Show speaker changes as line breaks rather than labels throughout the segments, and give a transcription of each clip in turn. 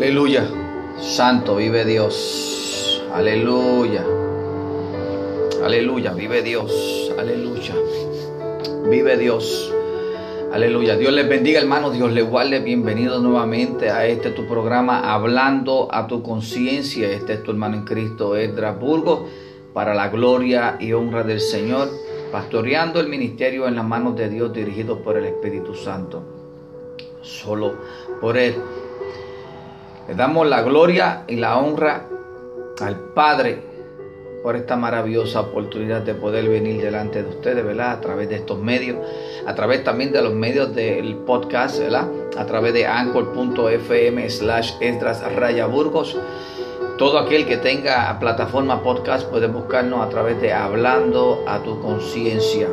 Aleluya. Santo, vive Dios. Aleluya. Aleluya, vive Dios. Aleluya. Vive Dios. Aleluya. Dios les bendiga, hermanos. Dios les guarde. Bienvenido nuevamente a este tu programa, Hablando a tu conciencia. Este es tu hermano en Cristo, Edra Burgo, para la gloria y honra del Señor, pastoreando el ministerio en las manos de Dios, dirigido por el Espíritu Santo. Solo por Él. Le damos la gloria y la honra al Padre por esta maravillosa oportunidad de poder venir delante de ustedes, ¿verdad? A través de estos medios, a través también de los medios del podcast, ¿verdad? A través de anchor.fm slash Esdras Raya Burgos. Todo aquel que tenga plataforma podcast puede buscarnos a través de Hablando a tu conciencia.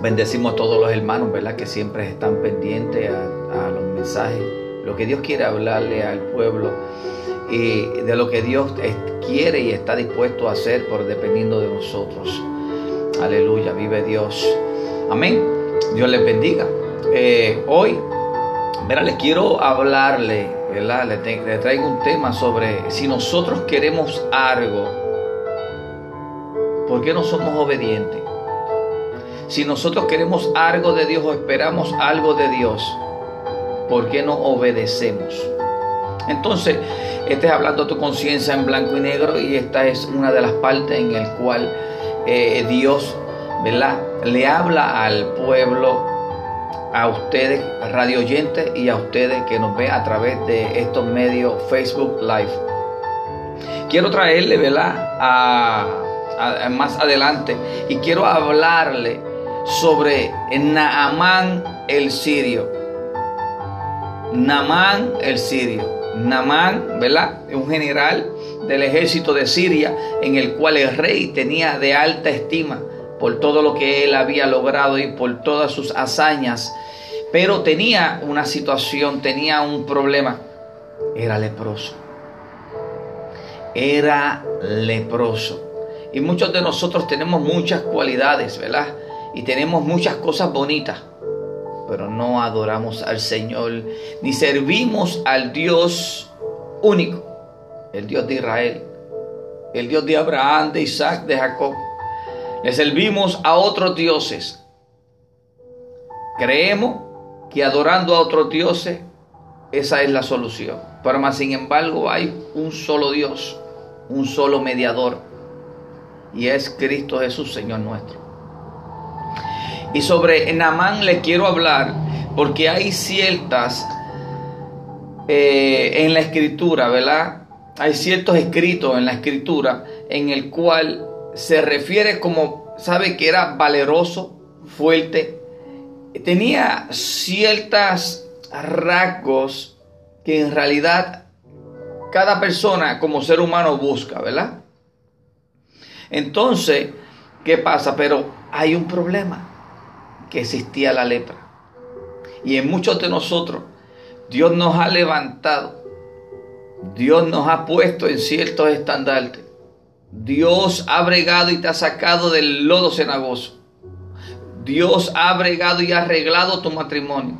Bendecimos a todos los hermanos, ¿verdad? Que siempre están pendientes a los mensajes, lo que Dios quiere hablarle al pueblo y de lo que Dios quiere y está dispuesto a hacer por dependiendo de nosotros. Aleluya, vive Dios. Amén. Dios les bendiga. Eh, hoy, verá, les quiero hablarle, ¿verdad? Le, traigo un tema sobre si nosotros queremos algo, ¿por qué no somos obedientes? Si nosotros queremos algo de Dios o esperamos algo de Dios, ¿por qué no obedecemos? Entonces, este es hablando tu conciencia en blanco y negro y esta es una de las partes en el cual eh, Dios, ¿verdad? Le habla al pueblo, a ustedes, radio oyentes y a ustedes que nos ven a través de estos medios Facebook Live. Quiero traerle, ¿verdad? Más adelante y quiero hablarle sobre Naamán el sirio. Naamán el sirio. Namán, ¿verdad? Un general del ejército de Siria en el cual el rey tenía de alta estima por todo lo que él había logrado y por todas sus hazañas. Pero tenía una situación, tenía un problema. Era leproso. Era leproso. Y muchos de nosotros tenemos muchas cualidades, ¿verdad? Y tenemos muchas cosas bonitas pero no adoramos al Señor, ni servimos al Dios único, el Dios de Israel, el Dios de Abraham, de Isaac, de Jacob. Le servimos a otros dioses. Creemos que adorando a otros dioses, esa es la solución. Pero más sin embargo hay un solo Dios, un solo mediador, y es Cristo Jesús, Señor nuestro. Y sobre Namán le quiero hablar porque hay ciertas eh, en la escritura, ¿verdad? Hay ciertos escritos en la escritura en el cual se refiere como, sabe que era valeroso, fuerte, tenía ciertos rasgos que en realidad cada persona como ser humano busca, ¿verdad? Entonces, ¿qué pasa? Pero hay un problema que existía la lepra. Y en muchos de nosotros, Dios nos ha levantado. Dios nos ha puesto en ciertos estandartes. Dios ha bregado y te ha sacado del lodo cenagoso. Dios ha bregado y ha arreglado tu matrimonio.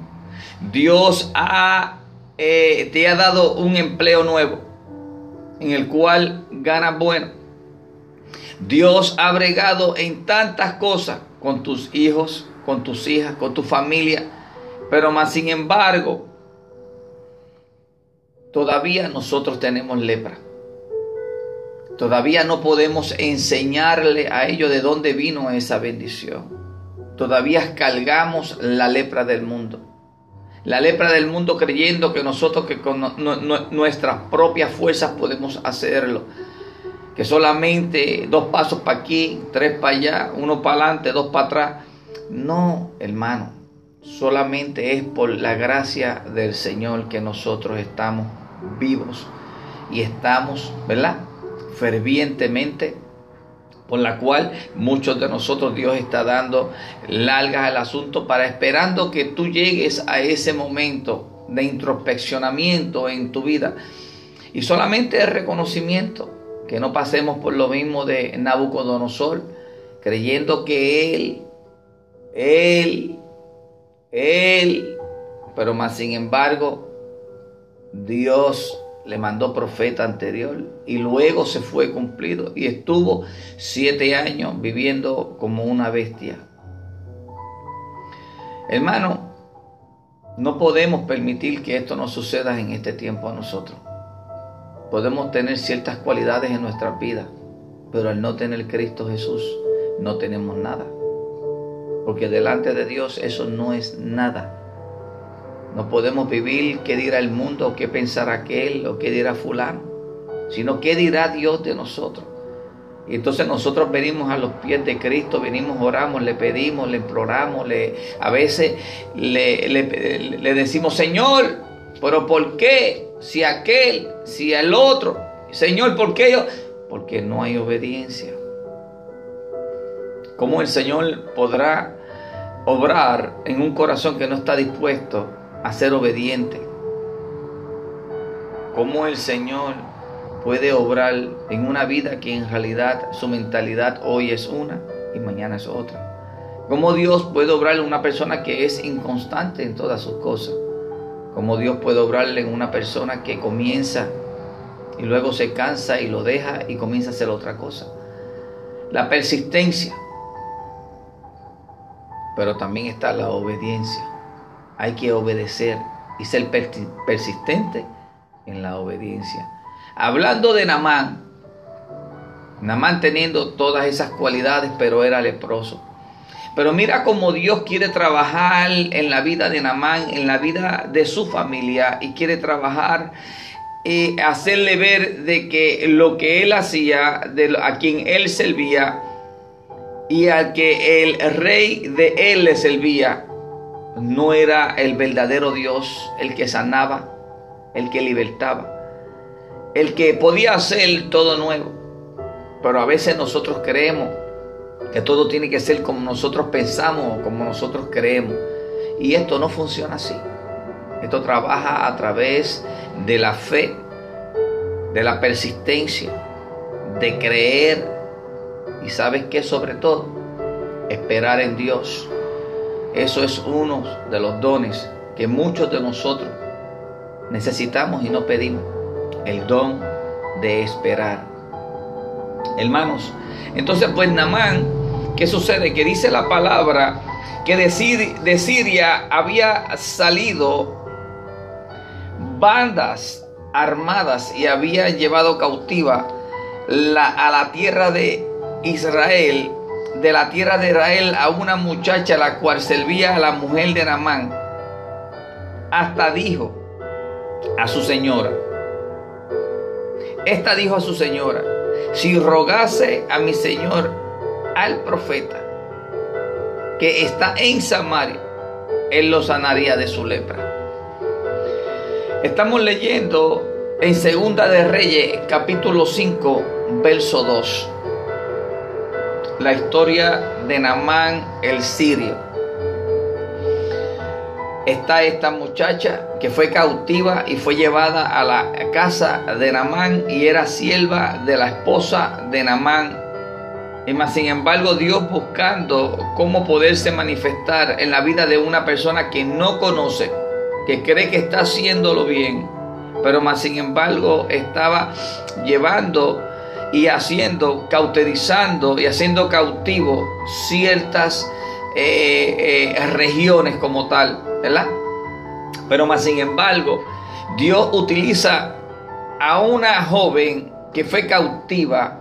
Dios ha, eh, te ha dado un empleo nuevo en el cual ganas bueno. Dios ha bregado en tantas cosas con tus hijos, con tus hijas, con tu familia. Pero más sin embargo, todavía nosotros tenemos lepra. Todavía no podemos enseñarle a ellos de dónde vino esa bendición. Todavía cargamos la lepra del mundo. La lepra del mundo creyendo que nosotros que con nuestras propias fuerzas podemos hacerlo. Que solamente dos pasos para aquí, tres para allá, uno para adelante, dos para atrás. No, hermano, solamente es por la gracia del Señor que nosotros estamos vivos y estamos, ¿verdad? Fervientemente, por la cual muchos de nosotros Dios está dando largas al asunto para esperando que tú llegues a ese momento de introspeccionamiento en tu vida y solamente el reconocimiento, que no pasemos por lo mismo de Nabucodonosor, creyendo que Él él, Él, pero más sin embargo, Dios le mandó profeta anterior y luego se fue cumplido y estuvo siete años viviendo como una bestia. Hermano, no podemos permitir que esto nos suceda en este tiempo a nosotros. Podemos tener ciertas cualidades en nuestras vidas, pero al no tener Cristo Jesús no tenemos nada. Porque delante de Dios eso no es nada. No podemos vivir qué dirá el mundo, qué pensará aquel o qué dirá fulano, sino qué dirá Dios de nosotros. Y entonces nosotros venimos a los pies de Cristo, venimos, oramos, le pedimos, le imploramos, le, a veces le, decimos, Señor, pero ¿por qué? Si aquel, si el otro, Señor, ¿por qué? Porque no hay obediencia. ¿Cómo el Señor podrá obrar en un corazón que no está dispuesto a ser obediente? ¿Cómo el Señor puede obrar en una vida que en realidad su mentalidad hoy es una y mañana es otra? ¿Cómo Dios puede obrar en una persona que es inconstante en todas sus cosas? ¿Cómo Dios puede obrarle en una persona que comienza y luego se cansa y lo deja y comienza a hacer otra cosa? La persistencia pero también está la obediencia. Hay que obedecer y ser persistente en la obediencia. Hablando de Namán, Namán teniendo todas esas cualidades, pero era leproso. Pero mira cómo Dios quiere trabajar en la vida de Namán, en la vida de su familia, y quiere trabajar y eh, hacerle ver de que lo que él hacía, de a quien él servía, y al que el rey de él le servía no era el verdadero Dios, el que sanaba, el que libertaba, el que podía hacer todo nuevo. Pero a veces nosotros creemos que todo tiene que ser como nosotros pensamos o como nosotros creemos. Y esto no funciona así. Esto trabaja a través de la fe, de la persistencia, de creer y sabes que sobre todo, esperar en Dios. Eso es uno de los dones que muchos de nosotros necesitamos y no pedimos. El don de esperar. Hermanos, entonces pues Namán, ¿qué sucede? Que dice la palabra que de, Siria había salido bandas armadas y había llevado cautiva a la tierra de Israel, de la tierra de Israel, a una muchacha la cual servía a la mujer de Namán, hasta dijo a su señora, esta dijo a su señora, si rogase a mi señor, al profeta, que está en Samaria, él lo sanaría de su lepra. Estamos leyendo en Segunda de Reyes, capítulo 5, verso 2 la historia de Namán el sirio. Está esta muchacha que fue cautiva y fue llevada a la casa de Namán y era sierva de la esposa de Namán. Y más sin embargo Dios buscando cómo poderse manifestar en la vida de una persona que no conoce, que cree que está haciéndolo bien, pero más sin embargo estaba llevando y haciendo, cauterizando y haciendo cautivo ciertas eh, eh, regiones como tal, ¿verdad? Pero más sin embargo, Dios utiliza a una joven que fue cautiva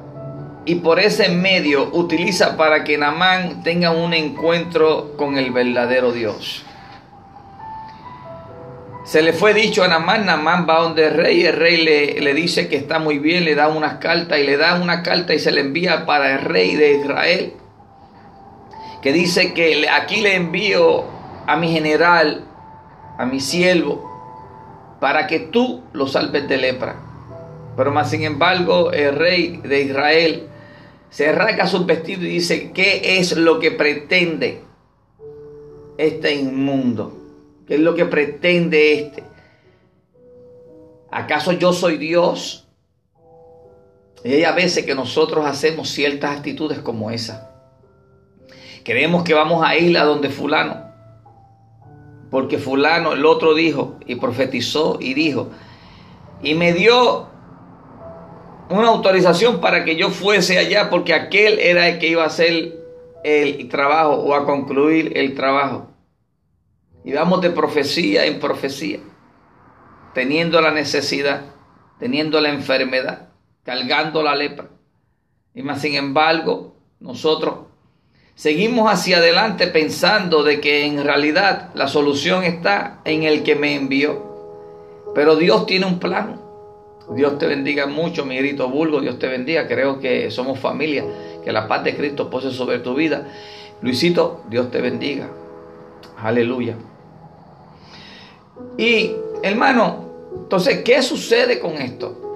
y por ese medio utiliza para que Namán tenga un encuentro con el verdadero Dios. Se le fue dicho a Namán, Namán va donde el rey, el rey le, le, dice que está muy bien, le da unas cartas y le da una carta y se le envía para el rey de Israel, que dice que aquí le envío a mi general, a mi siervo, para que tú lo salves de lepra. Pero más sin embargo, el rey de Israel se arranca sus vestidos y dice, ¿qué es lo que pretende este inmundo? ¿Qué es lo que pretende este? ¿Acaso yo soy Dios? Y hay a veces que nosotros hacemos ciertas actitudes como esa. Creemos que vamos a ir a donde fulano. Porque fulano, el otro dijo y profetizó y dijo y me dio una autorización para que yo fuese allá porque aquel era el que iba a hacer el trabajo o a concluir el trabajo. Y vamos de profecía en profecía, teniendo la necesidad, teniendo la enfermedad, cargando la lepra. Y más sin embargo, nosotros seguimos hacia adelante pensando de que en realidad la solución está en el que me envió. Pero Dios tiene un plan. Dios te bendiga mucho, mi grito vulgo. Dios te bendiga. Creo que somos familia. Que la paz de Cristo pose sobre tu vida. Luisito, Dios te bendiga. Aleluya. Y hermano, entonces, ¿qué sucede con esto?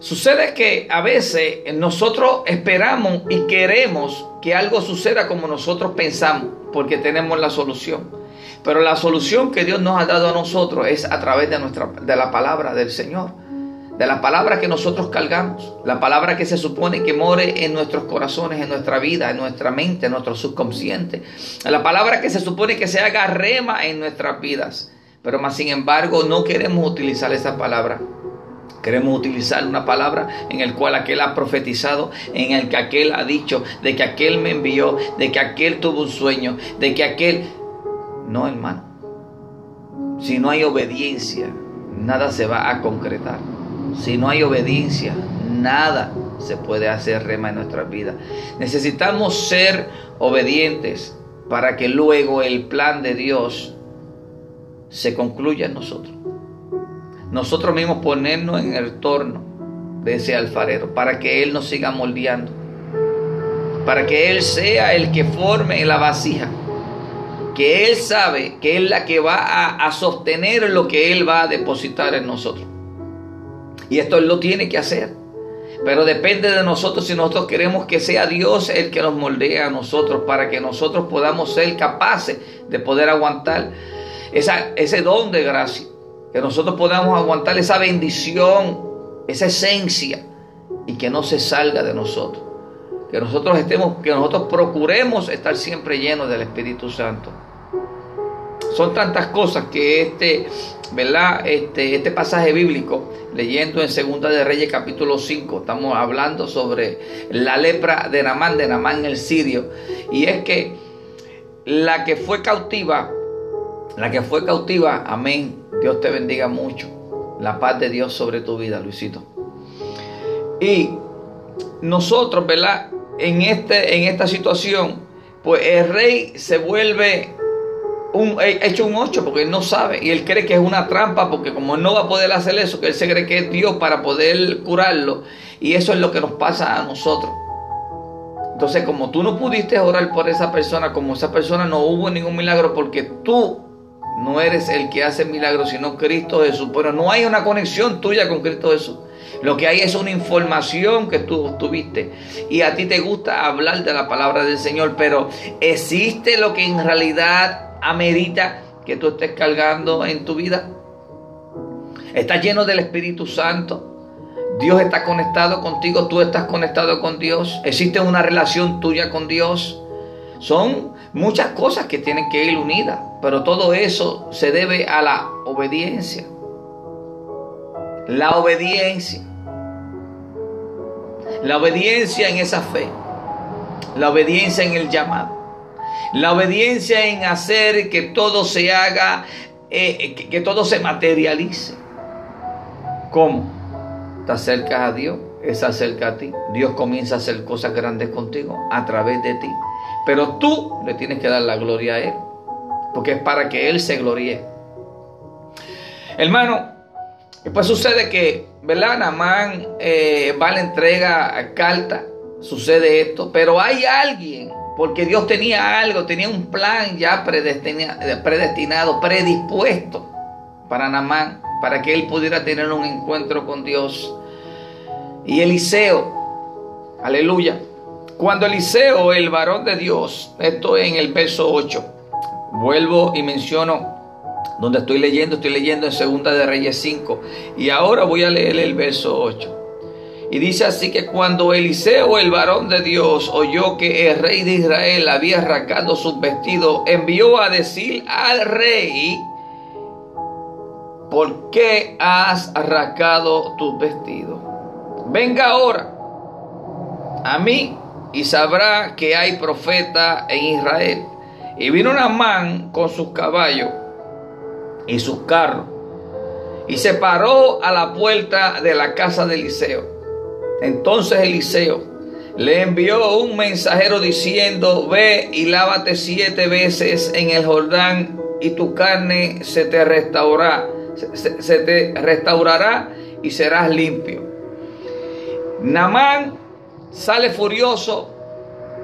Sucede que a veces nosotros esperamos y queremos que algo suceda como nosotros pensamos, porque tenemos la solución. Pero la solución que Dios nos ha dado a nosotros es a través de, nuestra, de la palabra del Señor, de la palabra que nosotros cargamos, la palabra que se supone que more en nuestros corazones, en nuestra vida, en nuestra mente, en nuestro subconsciente, la palabra que se supone que se haga rema en nuestras vidas. Pero más sin embargo no queremos utilizar esa palabra. Queremos utilizar una palabra en el cual aquel ha profetizado, en el que aquel ha dicho, de que aquel me envió, de que aquel tuvo un sueño, de que aquel... No, hermano. Si no hay obediencia, nada se va a concretar. Si no hay obediencia, nada se puede hacer rema en nuestras vidas. Necesitamos ser obedientes para que luego el plan de Dios se concluya en nosotros. Nosotros mismos ponernos en el torno de ese alfarero para que Él nos siga moldeando. Para que Él sea el que forme la vasija. Que Él sabe que es la que va a, a sostener lo que Él va a depositar en nosotros. Y esto Él lo tiene que hacer. Pero depende de nosotros si nosotros queremos que sea Dios el que nos moldea a nosotros para que nosotros podamos ser capaces de poder aguantar esa, ese don de gracia, que nosotros podamos aguantar esa bendición, esa esencia, y que no se salga de nosotros. Que nosotros estemos, que nosotros procuremos estar siempre llenos del Espíritu Santo. Son tantas cosas que este, ¿verdad? Este, este pasaje bíblico, leyendo en Segunda de Reyes capítulo 5, estamos hablando sobre la lepra de Namán, de Namán el sirio. Y es que la que fue cautiva la que fue cautiva, amén. Dios te bendiga mucho. La paz de Dios sobre tu vida, Luisito. Y nosotros, ¿verdad? En, este, en esta situación, pues el rey se vuelve un, hecho un ocho porque él no sabe y él cree que es una trampa porque como no va a poder hacer eso, que él se cree que es Dios para poder curarlo. Y eso es lo que nos pasa a nosotros. Entonces, como tú no pudiste orar por esa persona, como esa persona no hubo ningún milagro porque tú no eres el que hace milagros, sino Cristo Jesús. Pero no hay una conexión tuya con Cristo Jesús. Lo que hay es una información que tú tuviste. Y a ti te gusta hablar de la palabra del Señor. Pero ¿existe lo que en realidad amerita que tú estés cargando en tu vida? ¿Estás lleno del Espíritu Santo? Dios está conectado contigo, tú estás conectado con Dios. Existe una relación tuya con Dios. Son muchas cosas que tienen que ir unidas, pero todo eso se debe a la obediencia. La obediencia. La obediencia en esa fe. La obediencia en el llamado. La obediencia en hacer que todo se haga, eh, que, que todo se materialice. ¿Cómo? Te acercas a Dios, Se acerca a ti. Dios comienza a hacer cosas grandes contigo a través de ti. Pero tú le tienes que dar la gloria a Él. Porque es para que Él se gloríe. Hermano, pues sucede que, ¿verdad? Namán eh, va a la entrega a carta. Sucede esto. Pero hay alguien, porque Dios tenía algo, tenía un plan ya predestinado, predispuesto para Namán, para que él pudiera tener un encuentro con Dios. Y Eliseo, aleluya, cuando Eliseo, el varón de Dios, esto en el verso 8, vuelvo y menciono donde estoy leyendo, estoy leyendo en Segunda de Reyes 5 y ahora voy a leer el verso 8. Y dice así que cuando Eliseo, el varón de Dios, oyó que el rey de Israel había arrancado sus vestidos, envió a decir al rey, ¿por qué has arrancado tus vestidos? Venga ahora a mí y sabrá que hay profeta en Israel. Y vino Namán con sus caballos y sus carros y se paró a la puerta de la casa de Eliseo. Entonces Eliseo le envió un mensajero diciendo, ve y lávate siete veces en el Jordán y tu carne se te restaurará, se te restaurará y serás limpio. Namán sale furioso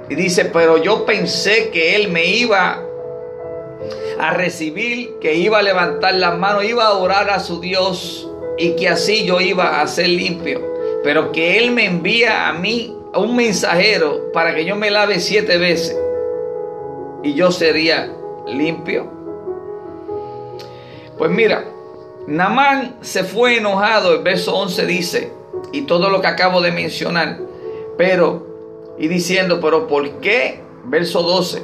y dice, pero yo pensé que él me iba a recibir, que iba a levantar las manos, iba a orar a su Dios y que así yo iba a ser limpio. Pero que él me envía a mí a un mensajero para que yo me lave siete veces y yo sería limpio. Pues mira, Namán se fue enojado, el verso 11 dice, y todo lo que acabo de mencionar, pero, y diciendo, pero ¿por qué? Verso 12,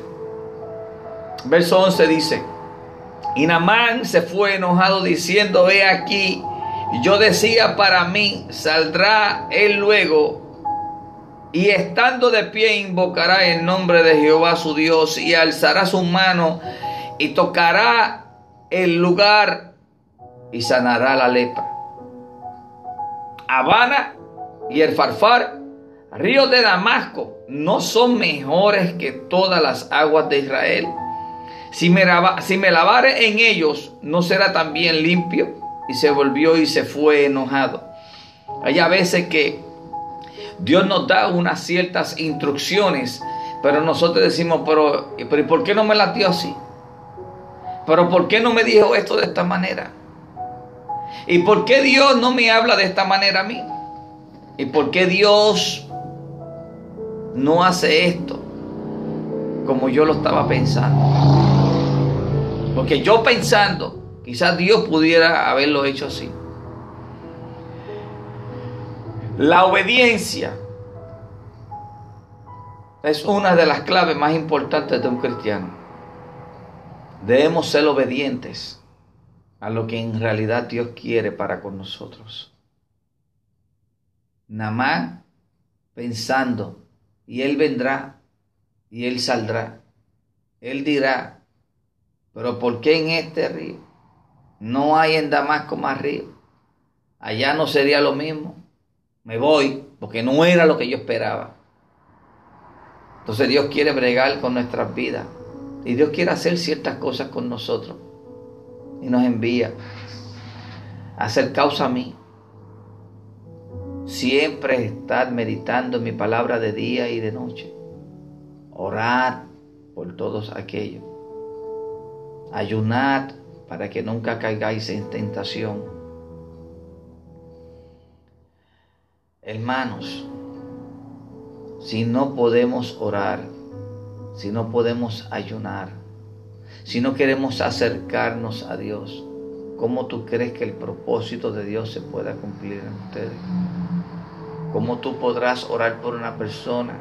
verso 11 dice, y Namán se fue enojado diciendo, ve aquí, yo decía para mí, saldrá él luego y estando de pie invocará el nombre de Jehová su Dios y alzará su mano y tocará el lugar y sanará la lepra. Habana y el Farfar, ríos de Damasco, no son mejores que todas las aguas de Israel. Si me, si me lavare en ellos, no será también limpio. Y se volvió y se fue enojado. Hay a veces que Dios nos da unas ciertas instrucciones, pero nosotros decimos, pero, pero ¿por qué no me las dio así? Pero ¿por qué no me dijo esto de esta manera? ¿Y por qué Dios no me habla de esta manera a mí? ¿Y por qué Dios no hace esto como yo lo estaba pensando? Porque yo pensando, quizás Dios pudiera haberlo hecho así. La obediencia es una de las claves más importantes de un cristiano. Debemos ser obedientes a lo que en realidad Dios quiere para con nosotros. más pensando, y Él vendrá, y Él saldrá. Él dirá, pero ¿por qué en este río? No hay en Damasco más río. Allá no sería lo mismo. Me voy porque no era lo que yo esperaba. Entonces Dios quiere bregar con nuestras vidas. Y Dios quiere hacer ciertas cosas con nosotros y nos envía a hacer causa a mí. Siempre estar meditando en mi palabra de día y de noche. Orar por todos aquellos. Ayunar para que nunca caigáis en tentación. Hermanos, si no podemos orar, si no podemos ayunar, si no queremos acercarnos a Dios, ¿cómo tú crees que el propósito de Dios se pueda cumplir en ustedes? ¿Cómo tú podrás orar por una persona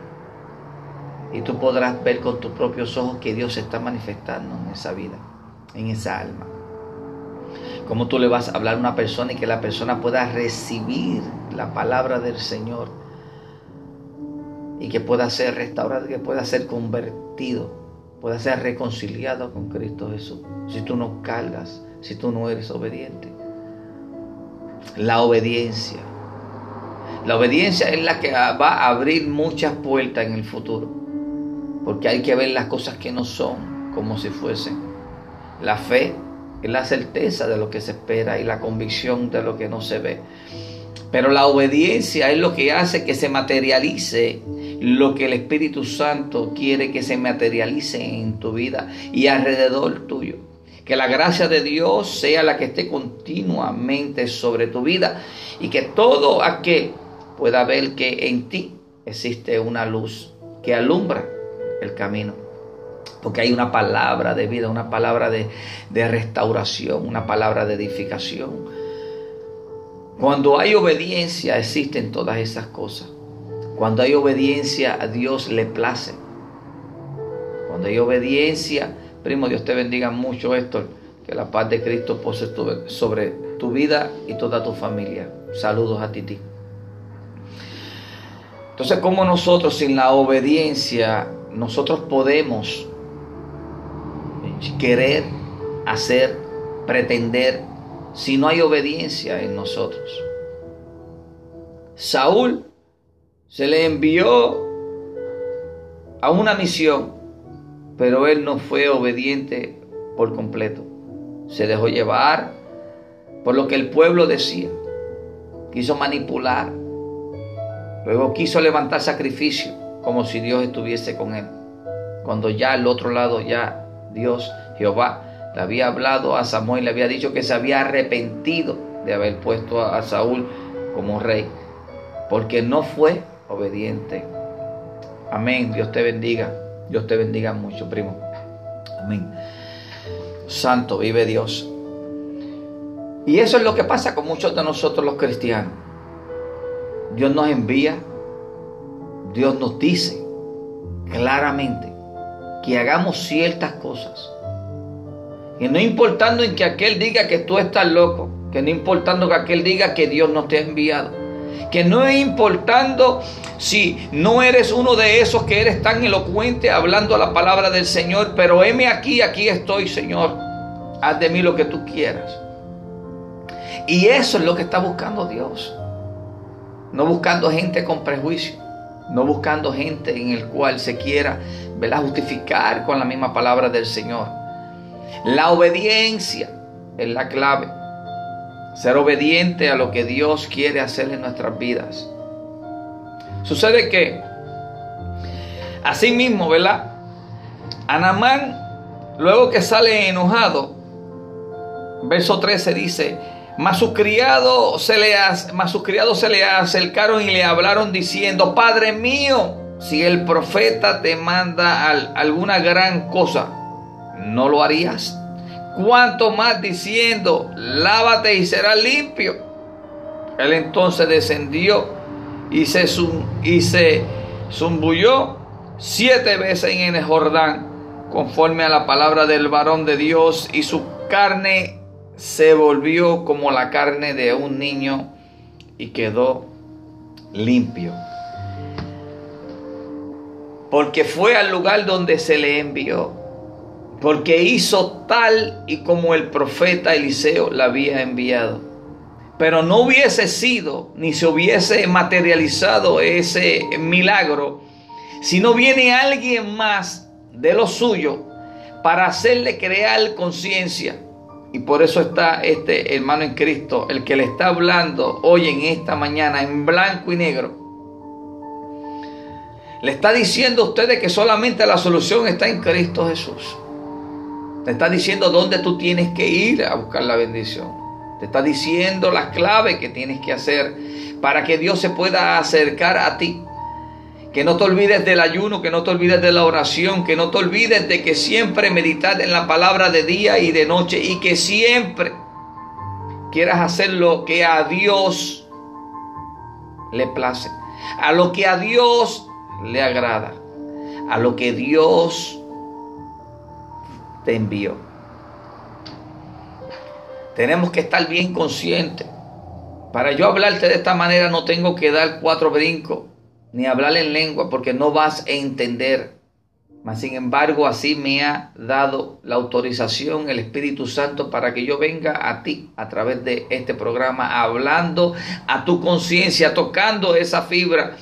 y tú podrás ver con tus propios ojos que Dios se está manifestando en esa vida, en esa alma? ¿Cómo tú le vas a hablar a una persona y que la persona pueda recibir la palabra del Señor y que pueda ser restaurado, que pueda ser convertido? Pueda ser reconciliado con Cristo Jesús. Si tú no cargas, si tú no eres obediente. La obediencia. La obediencia es la que va a abrir muchas puertas en el futuro. Porque hay que ver las cosas que no son como si fuesen. La fe es la certeza de lo que se espera y la convicción de lo que no se ve. Pero la obediencia es lo que hace que se materialice lo que el Espíritu Santo quiere que se materialice en tu vida y alrededor tuyo. Que la gracia de Dios sea la que esté continuamente sobre tu vida y que todo aquel pueda ver que en ti existe una luz que alumbra el camino. Porque hay una palabra de vida, una palabra de, de restauración, una palabra de edificación. Cuando hay obediencia existen todas esas cosas. Cuando hay obediencia a Dios le place. Cuando hay obediencia, primo, Dios te bendiga mucho esto. Que la paz de Cristo pose sobre tu vida y toda tu familia. Saludos a ti. Entonces, como nosotros sin la obediencia, nosotros podemos querer, hacer, pretender, si no hay obediencia en nosotros? Saúl se le envió a una misión, pero él no fue obediente por completo. Se dejó llevar por lo que el pueblo decía. Quiso manipular. Luego quiso levantar sacrificio como si Dios estuviese con él. Cuando ya al otro lado ya Dios, Jehová, le había hablado a Samuel, le había dicho que se había arrepentido de haber puesto a Saúl como rey, porque no fue obediente. Amén. Dios te bendiga. Dios te bendiga mucho, primo. Amén. Santo, vive Dios. Y eso es lo que pasa con muchos de nosotros los cristianos. Dios nos envía, Dios nos dice claramente que hagamos ciertas cosas. Y no importando en que aquel diga que tú estás loco, que no importando que aquel diga que Dios no te ha enviado, que no es importando si no eres uno de esos que eres tan elocuente hablando la palabra del Señor, pero heme aquí, aquí estoy, Señor, haz de mí lo que tú quieras. Y eso es lo que está buscando Dios. No buscando gente con prejuicio, no buscando gente en el cual se quiera ¿verdad? justificar con la misma palabra del Señor. La obediencia es la clave. Ser obediente a lo que Dios quiere hacer en nuestras vidas. Sucede que, así mismo, ¿verdad? Anamán, luego que sale enojado, verso 13 dice, mas sus criados se le, mas sus criados se le acercaron y le hablaron diciendo, Padre mío, si el profeta te manda alguna gran cosa, ¿no lo harías? Cuanto más diciendo, lávate y serás limpio. Él entonces descendió y se, y se zumbulló siete veces en el Jordán, conforme a la palabra del varón de Dios, y su carne se volvió como la carne de un niño y quedó limpio. Porque fue al lugar donde se le envió porque hizo tal y como el profeta Eliseo la había enviado. Pero no hubiese sido ni se hubiese materializado ese milagro si no viene alguien más de lo suyo para hacerle crear conciencia. Y por eso está este hermano en Cristo, el que le está hablando hoy en esta mañana en blanco y negro. Le está diciendo a ustedes que solamente la solución está en Cristo Jesús. Te está diciendo dónde tú tienes que ir a buscar la bendición. Te está diciendo las claves que tienes que hacer para que Dios se pueda acercar a ti. Que no te olvides del ayuno, que no te olvides de la oración, que no te olvides de que siempre meditas en la palabra de día y de noche y que siempre quieras hacer lo que a Dios le place, a lo que a Dios le agrada, a lo que Dios te envió. Tenemos que estar bien conscientes. Para yo hablarte de esta manera no tengo que dar cuatro brincos ni hablar en lengua porque no vas a entender. Mas sin embargo, así me ha dado la autorización el Espíritu Santo para que yo venga a ti a través de este programa, hablando a tu conciencia, tocando esa fibra,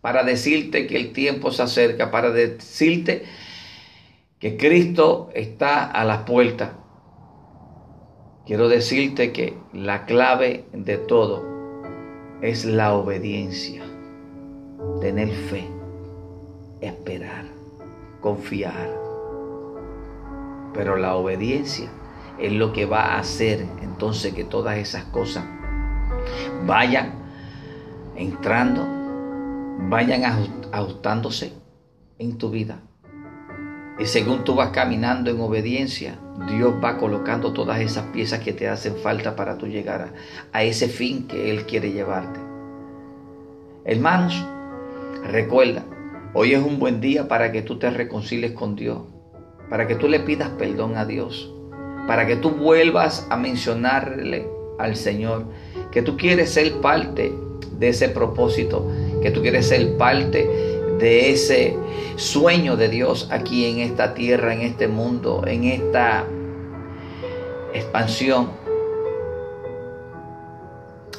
para decirte que el tiempo se acerca, para decirte que Cristo está a las puertas. Quiero decirte que la clave de todo es la obediencia, tener fe, esperar, confiar. Pero la obediencia es lo que va a hacer entonces que todas esas cosas vayan entrando, vayan ajustándose en tu vida. Y según tú vas caminando en obediencia, Dios va colocando todas esas piezas que te hacen falta para tú llegar a, ese fin que Él quiere llevarte. Hermanos, recuerda, hoy es un buen día para que tú te reconcilies con Dios, para que tú le pidas perdón a Dios, para que tú vuelvas a mencionarle al Señor que tú quieres ser parte de ese propósito, que tú quieres ser parte de ese sueño de Dios aquí en esta tierra, en este mundo, en esta expansión.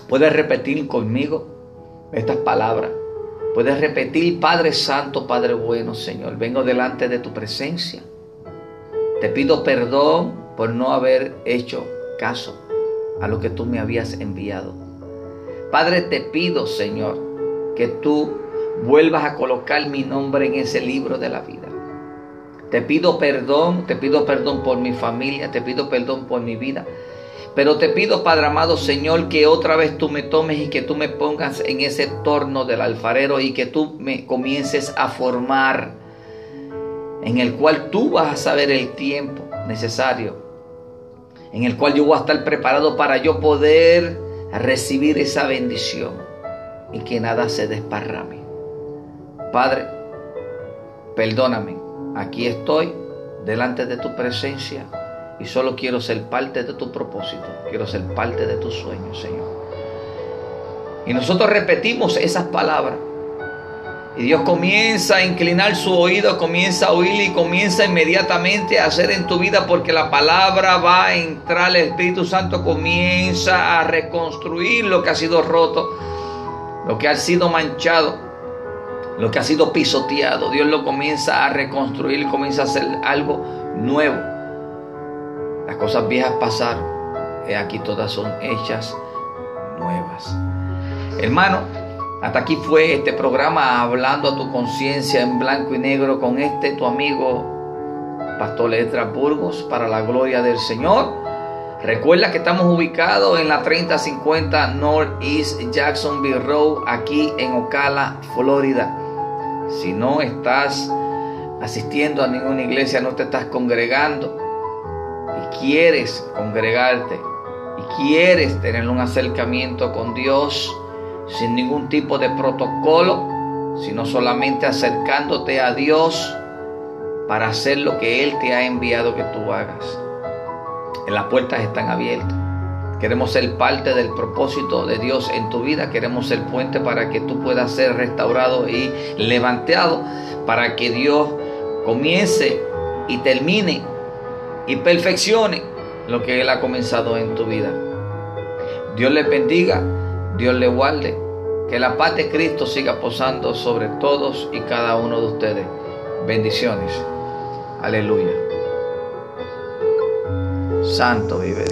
Puedes repetir conmigo estas palabras. Puedes repetir, Padre Santo, Padre bueno, Señor, vengo delante de tu presencia. Te pido perdón por no haber hecho caso a lo que tú me habías enviado. Padre, te pido, Señor, que tú vuelvas a colocar mi nombre en ese libro de la vida. Te pido perdón, te pido perdón por mi familia, te pido perdón por mi vida. Pero te pido, Padre amado Señor, que otra vez tú me tomes y que tú me pongas en ese torno del alfarero y que tú me comiences a formar, en el cual tú vas a saber el tiempo necesario, en el cual yo voy a estar preparado para yo poder recibir esa bendición y que nada se desparrame. Padre, perdóname, aquí estoy delante de tu presencia y solo quiero ser parte de tu propósito, quiero ser parte de tu sueño, Señor. Y nosotros repetimos esas palabras. Y Dios comienza a inclinar su oído, comienza a oír y comienza inmediatamente a hacer en tu vida porque la palabra va a entrar, el Espíritu Santo comienza a reconstruir lo que ha sido roto, lo que ha sido manchado, lo que ha sido pisoteado. Dios lo comienza a reconstruir, comienza a hacer algo nuevo. Las cosas viejas pasaron. Y aquí todas son hechas nuevas. Hermano, hasta aquí fue este programa hablando a tu conciencia en blanco y negro con este tu amigo Pastor Letra Burgos para la gloria del Señor. Recuerda que estamos ubicados en la 3050 Northeast Jacksonville Road aquí en Ocala, Florida. Si no estás asistiendo a ninguna iglesia, no te estás congregando, quieres congregarte y quieres tener un acercamiento con Dios sin ningún tipo de protocolo, sino solamente acercándote a Dios para hacer lo que Él te ha enviado que tú hagas. Las puertas están abiertas. Queremos ser parte del propósito de Dios en tu vida. Queremos ser puente para que tú puedas ser restaurado y levantado. Para que Dios comience y termine y perfeccione lo que Él ha comenzado en tu vida. Dios le bendiga, Dios le guarde, que la paz de Cristo siga posando sobre todos y cada uno de ustedes. Bendiciones. Aleluya. Santo vive